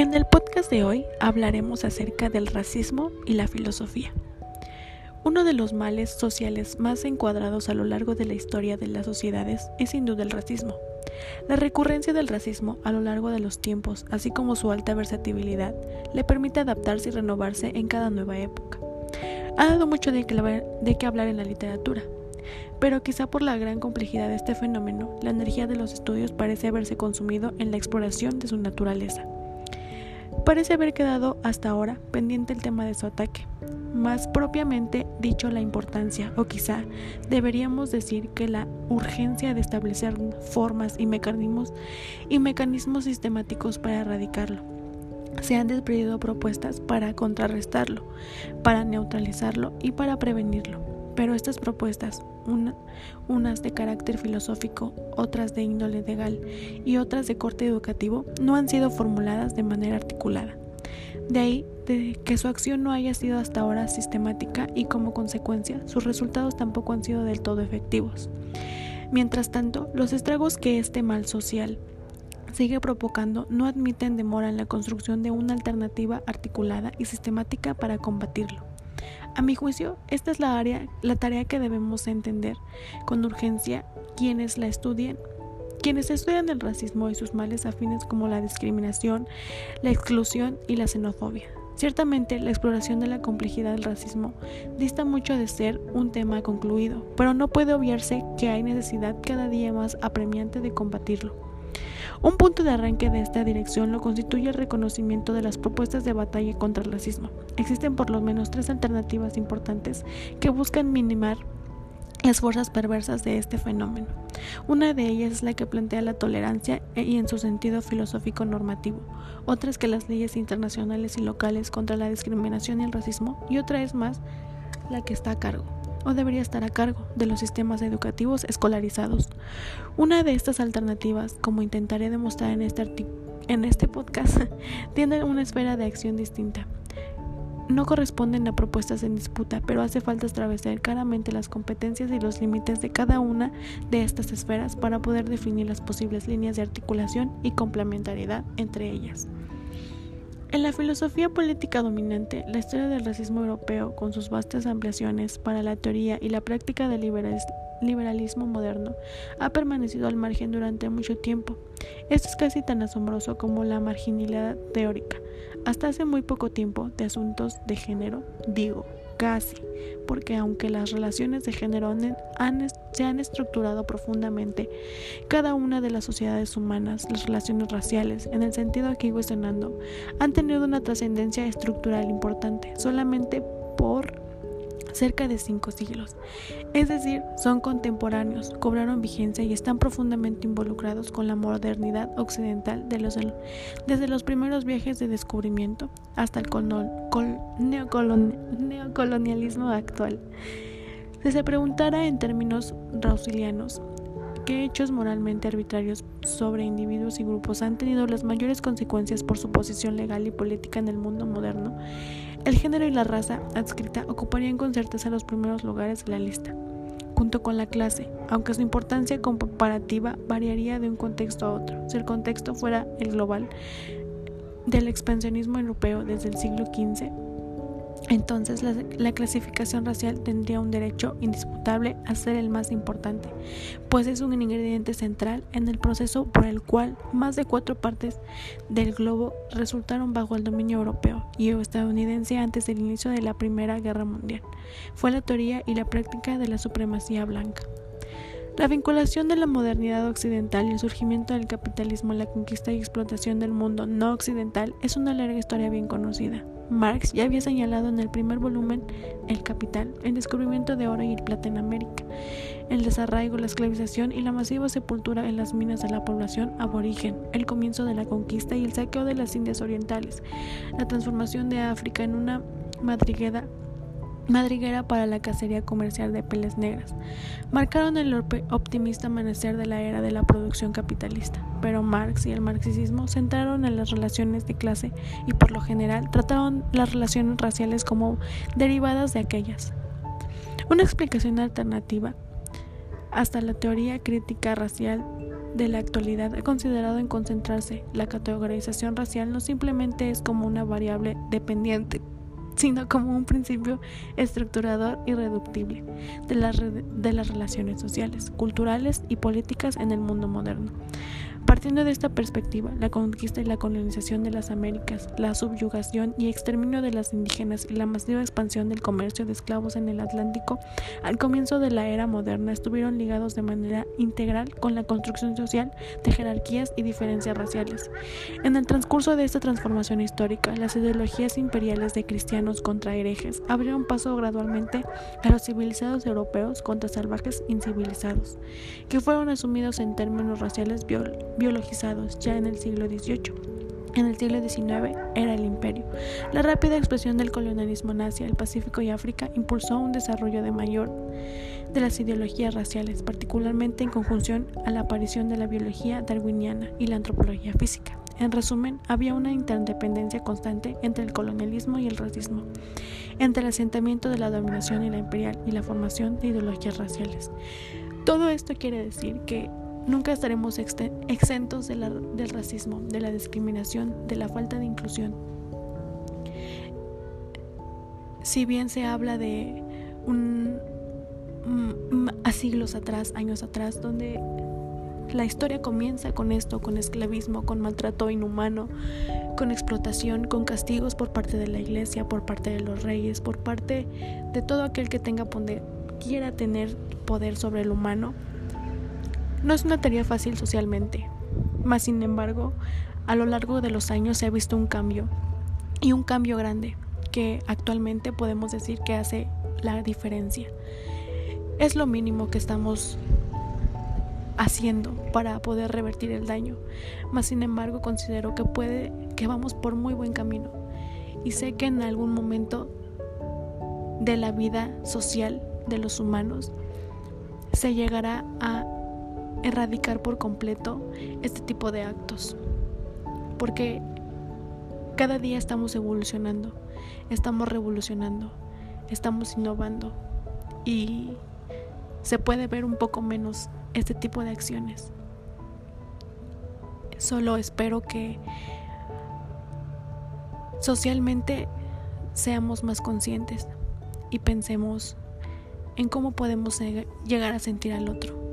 En el podcast de hoy hablaremos acerca del racismo y la filosofía. Uno de los males sociales más encuadrados a lo largo de la historia de las sociedades es sin duda el racismo. La recurrencia del racismo a lo largo de los tiempos, así como su alta versatilidad, le permite adaptarse y renovarse en cada nueva época. Ha dado mucho de qué hablar en la literatura, pero quizá por la gran complejidad de este fenómeno, la energía de los estudios parece haberse consumido en la exploración de su naturaleza. Parece haber quedado hasta ahora pendiente el tema de su ataque, más propiamente dicho la importancia, o quizá deberíamos decir que la urgencia de establecer formas y mecanismos y mecanismos sistemáticos para erradicarlo. Se han desprendido propuestas para contrarrestarlo, para neutralizarlo y para prevenirlo. Pero estas propuestas, unas de carácter filosófico, otras de índole legal y otras de corte educativo, no han sido formuladas de manera articulada. De ahí que su acción no haya sido hasta ahora sistemática y como consecuencia sus resultados tampoco han sido del todo efectivos. Mientras tanto, los estragos que este mal social sigue provocando no admiten demora en la construcción de una alternativa articulada y sistemática para combatirlo. A mi juicio, esta es la área, la tarea que debemos entender con urgencia quienes la estudien. Quienes estudian el racismo y sus males afines como la discriminación, la exclusión y la xenofobia. Ciertamente, la exploración de la complejidad del racismo dista mucho de ser un tema concluido, pero no puede obviarse que hay necesidad cada día más apremiante de combatirlo. Un punto de arranque de esta dirección lo constituye el reconocimiento de las propuestas de batalla contra el racismo. Existen por lo menos tres alternativas importantes que buscan minimar las fuerzas perversas de este fenómeno. Una de ellas es la que plantea la tolerancia e, y en su sentido filosófico normativo, otra es que las leyes internacionales y locales contra la discriminación y el racismo, y otra es más la que está a cargo o debería estar a cargo de los sistemas educativos escolarizados. Una de estas alternativas, como intentaré demostrar en este, este podcast, tiene una esfera de acción distinta. No corresponden a propuestas en disputa, pero hace falta atravesar claramente las competencias y los límites de cada una de estas esferas para poder definir las posibles líneas de articulación y complementariedad entre ellas. En la filosofía política dominante, la historia del racismo europeo, con sus vastas ampliaciones para la teoría y la práctica del liberalismo moderno, ha permanecido al margen durante mucho tiempo. Esto es casi tan asombroso como la marginalidad teórica. Hasta hace muy poco tiempo, de asuntos de género, digo, casi, porque aunque las relaciones de género se han estructurado profundamente, cada una de las sociedades humanas, las relaciones raciales, en el sentido aquí cuestionando, han tenido una trascendencia estructural importante, solamente por cerca de cinco siglos. Es decir, son contemporáneos, cobraron vigencia y están profundamente involucrados con la modernidad occidental desde los primeros viajes de descubrimiento hasta el neocolonialismo actual. Si se preguntara en términos rausilianos, ¿qué hechos moralmente arbitrarios sobre individuos y grupos han tenido las mayores consecuencias por su posición legal y política en el mundo moderno? El género y la raza adscrita ocuparían con certeza los primeros lugares de la lista, junto con la clase, aunque su importancia comparativa variaría de un contexto a otro. Si el contexto fuera el global del expansionismo europeo desde el siglo XV, entonces la, clasificación racial tendría un derecho indisputable a ser el más importante, pues es un ingrediente central en el proceso por el cual más de cuatro partes del globo resultaron bajo el dominio europeo y estadounidense antes del inicio de la Primera Guerra Mundial. Fue la teoría y la práctica de la supremacía blanca. La vinculación de la modernidad occidental y el surgimiento del capitalismo, la conquista y explotación del mundo no occidental es una larga historia bien conocida. Marx ya había señalado en el primer volumen El Capital, el descubrimiento de oro y plata en América, el desarraigo, la esclavización y la masiva sepultura en las minas de la población aborigen, el comienzo de la conquista y el saqueo de las Indias Orientales, la transformación de África en una madriguera madriguera para la cacería comercial de peles negras, marcaron el optimista amanecer de la era de la producción capitalista, pero Marx y el marxismo centraron en las relaciones de clase y por lo general trataron las relaciones raciales como derivadas de aquellas. Una explicación alternativa hasta la teoría crítica racial de la actualidad ha considerado en concentrarse la categorización racial no simplemente es como una variable dependiente sino como un principio estructurador irreductible de las, de las relaciones sociales, culturales y políticas en el mundo moderno. Partiendo de esta perspectiva, la conquista y la colonización de las Américas, la subyugación y exterminio de las indígenas y la masiva expansión del comercio de esclavos en el Atlántico al comienzo de la era moderna estuvieron ligados de manera integral con la construcción social de jerarquías y diferencias raciales. En el transcurso de esta transformación histórica, las ideologías imperiales de cristianos contra herejes abrieron paso gradualmente a los civilizados europeos contra salvajes incivilizados, que fueron asumidos en términos raciales biológicos biologizados ya en el siglo XVIII. En el siglo XIX era el imperio. La rápida expresión del colonialismo nazi al Pacífico y África impulsó un desarrollo de mayor de las ideologías raciales, particularmente en conjunción a la aparición de la biología darwiniana y la antropología física. En resumen, había una interdependencia constante entre el colonialismo y el racismo, entre el asentamiento de la dominación y la imperial y la formación de ideologías raciales. Todo esto quiere decir que Nunca estaremos exentos del racismo, de la discriminación, de la falta de inclusión. Si bien se habla de un, a siglos atrás, años atrás, donde la historia comienza con esto, con esclavismo, con maltrato inhumano, con explotación, con castigos por parte de la iglesia, por parte de los reyes, por parte de todo aquel que tenga quiera tener poder sobre el humano no es una tarea fácil socialmente, mas sin embargo, a lo largo de los años se ha visto un cambio, y un cambio grande, que actualmente podemos decir que hace la diferencia. Es lo mínimo que estamos haciendo para poder revertir el daño, mas sin embargo considero que puede que vamos por muy buen camino y sé que en algún momento de la vida social de los humanos se llegará a erradicar por completo este tipo de actos. Porque cada día estamos evolucionando, estamos revolucionando, estamos innovando y se puede ver un poco menos este tipo de acciones. Solo espero que socialmente seamos más conscientes y pensemos en cómo podemos llegar a sentir al otro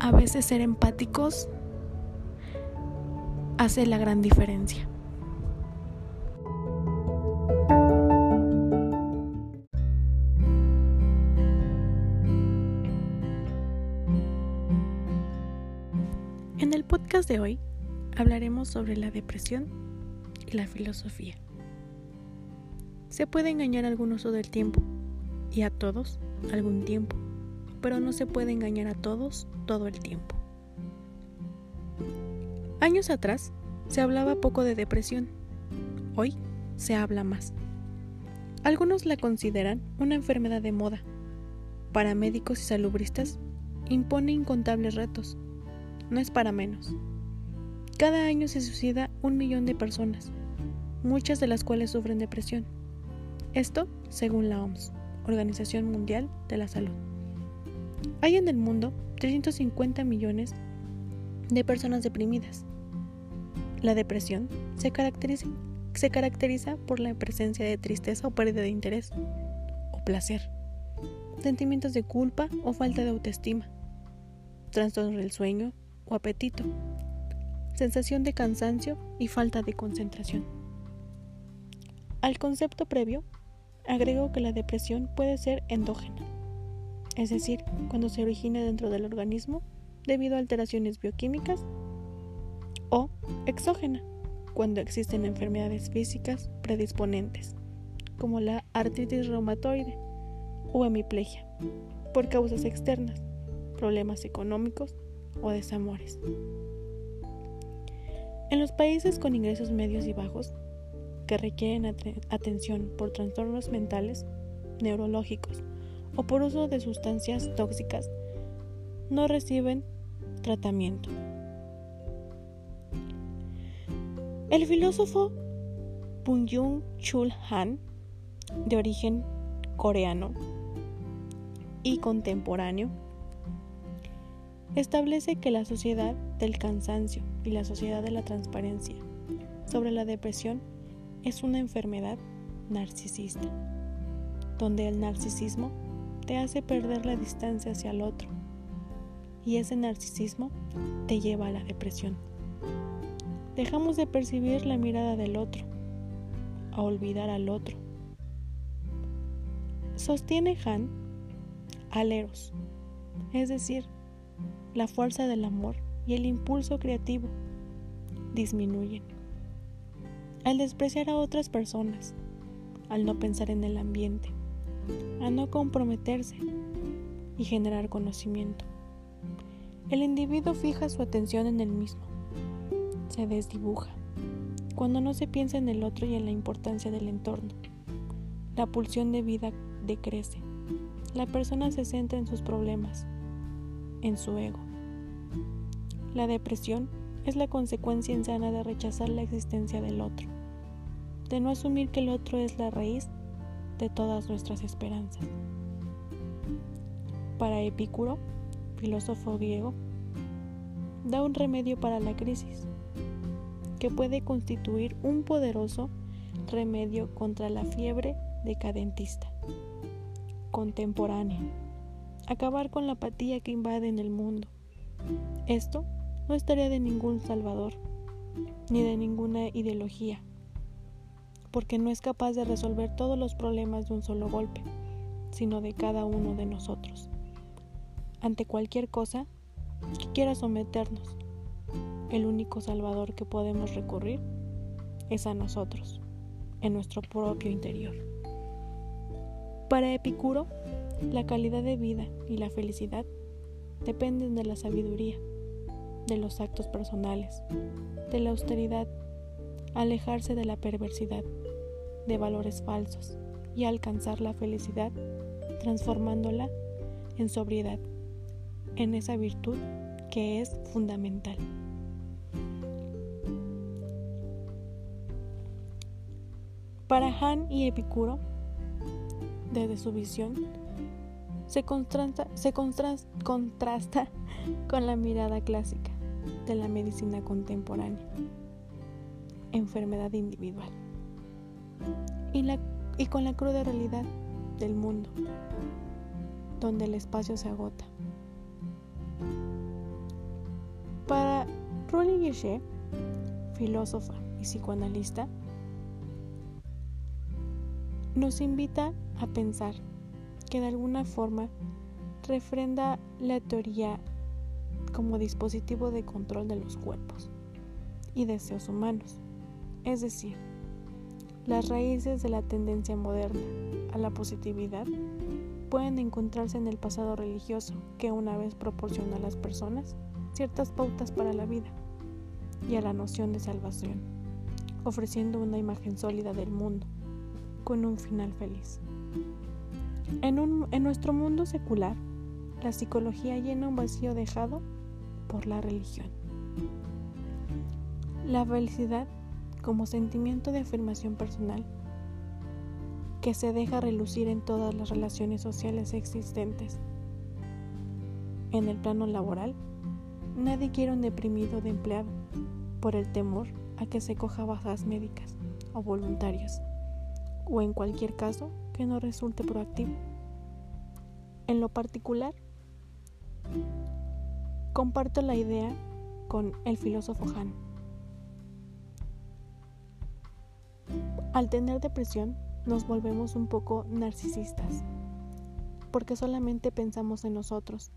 a veces ser empáticos hace la gran diferencia. En el podcast de hoy hablaremos sobre la depresión y la filosofía. Se puede engañar a algunos todo el tiempo y a todos algún tiempo pero no se puede engañar a todos todo el tiempo. Años atrás se hablaba poco de depresión, hoy se habla más. Algunos la consideran una enfermedad de moda. Para médicos y salubristas impone incontables retos. No es para menos. Cada año se suicida un millón de personas, muchas de las cuales sufren depresión. Esto según la OMS, Organización Mundial de la Salud. Hay en el mundo 350 millones de personas deprimidas. La depresión se caracteriza, se caracteriza por la presencia de tristeza o pérdida de interés o placer, sentimientos de culpa o falta de autoestima, trastorno del sueño o apetito, sensación de cansancio y falta de concentración. Al concepto previo, agrego que la depresión puede ser endógena es decir, cuando se origina dentro del organismo debido a alteraciones bioquímicas, o exógena, cuando existen enfermedades físicas predisponentes, como la artritis reumatoide o hemiplegia, por causas externas, problemas económicos o desamores. En los países con ingresos medios y bajos, que requieren atención por trastornos mentales, neurológicos o por uso de sustancias tóxicas no reciben tratamiento. El filósofo Bungyung Chul Han, de origen coreano y contemporáneo, establece que la sociedad del cansancio y la sociedad de la transparencia sobre la depresión es una enfermedad narcisista, donde el narcisismo te hace perder la distancia hacia el otro y ese narcisismo te lleva a la depresión. Dejamos de percibir la mirada del otro, a olvidar al otro. Sostiene Han aleros, es decir, la fuerza del amor y el impulso creativo disminuyen. Al despreciar a otras personas, al no pensar en el ambiente, a no comprometerse y generar conocimiento. El individuo fija su atención en el mismo, se desdibuja, cuando no se piensa en el otro y en la importancia del entorno. La pulsión de vida decrece, la persona se centra en sus problemas, en su ego. La depresión es la consecuencia insana de rechazar la existencia del otro, de no asumir que el otro es la raíz de todas nuestras esperanzas. Para Epicuro, filósofo griego, da un remedio para la crisis, que puede constituir un poderoso remedio contra la fiebre decadentista, contemporánea, acabar con la apatía que invade en el mundo. Esto no es tarea de ningún salvador, ni de ninguna ideología, porque no es capaz de resolver todos los problemas de un solo golpe, sino de cada uno de nosotros. Ante cualquier cosa que quiera someternos, el único salvador que podemos recurrir es a nosotros, en nuestro propio interior. Para Epicuro, la calidad de vida y la felicidad dependen de la sabiduría de los actos personales, de la austeridad, alejarse de la perversidad, de valores falsos y alcanzar la felicidad transformándola en sobriedad, en esa virtud que es fundamental. Para Han y Epicuro, desde su visión, se contrasta, con la mirada clásica de la medicina contemporánea, enfermedad individual, y, con la cruda realidad del mundo, donde el espacio se agota. Para Rolly Guichet, filósofa y psicoanalista, nos invita a pensar que de alguna forma refrenda la teoría como dispositivo de control de los cuerpos y deseos humanos. Es decir, las raíces de la tendencia moderna a la positividad pueden encontrarse en el pasado religioso que una vez proporciona a las personas ciertas pautas para la vida y a la noción de salvación, ofreciendo una imagen sólida del mundo con un final feliz. En, en nuestro mundo secular, la psicología llena un vacío dejado por la religión. La felicidad como sentimiento de afirmación personal que se deja relucir en todas las relaciones sociales existentes. En el plano laboral, nadie quiere un deprimido de empleado por el temor a que se coja bajas médicas o voluntarias, o en cualquier caso que no resulte proactivo. En lo particular, Comparto la idea con el filósofo Han. Al tener depresión nos volvemos un poco narcisistas, porque solamente pensamos en nosotros,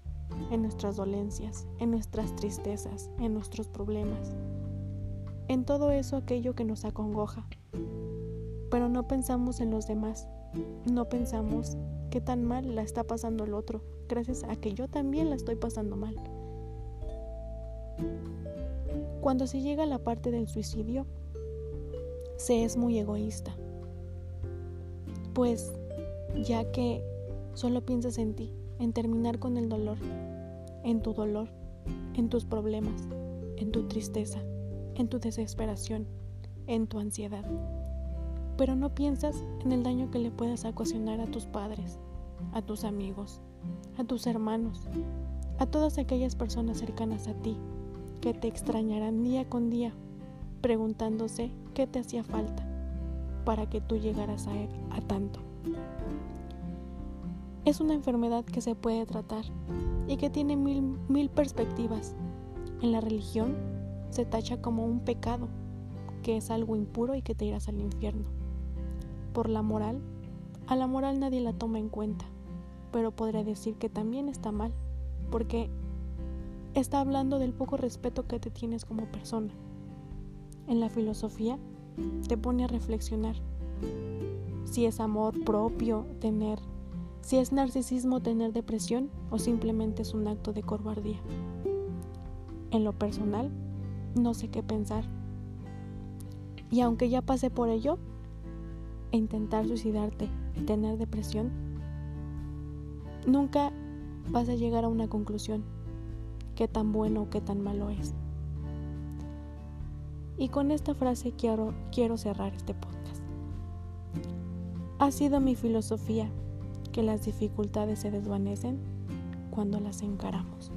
en nuestras dolencias, en nuestras tristezas, en nuestros problemas, en todo eso aquello que nos acongoja. Pero no pensamos en los demás, no pensamos qué tan mal la está pasando el otro, gracias a que yo también la estoy pasando mal. Cuando se llega a la parte del suicidio, se es muy egoísta. Pues ya que solo piensas en ti, en terminar con el dolor, en tu dolor, en tus problemas, en tu tristeza, en tu desesperación, en tu ansiedad. Pero no piensas en el daño que le puedas ocasionar a tus padres, a tus amigos, a tus hermanos, a todas aquellas personas cercanas a ti que te extrañarán día con día, preguntándose qué te hacía falta para que tú llegaras a, a tanto. Es una enfermedad que se puede tratar y que tiene mil, mil perspectivas. En la religión se tacha como un pecado, que es algo impuro y que te irás al infierno. Por la moral, a la moral nadie la toma en cuenta, pero podría decir que también está mal, porque está hablando del poco respeto que te tienes como persona. En la filosofía te pone a reflexionar si es amor propio tener si es narcisismo tener depresión o simplemente es un acto de cobardía. En lo personal, no sé qué pensar. Y aunque ya pasé por ello, intentar suicidarte y tener depresión, nunca vas a llegar a una conclusión, qué tan bueno o qué tan malo es. Y con esta frase quiero, quiero cerrar este podcast. Ha sido mi filosofía que las dificultades se desvanecen cuando las encaramos.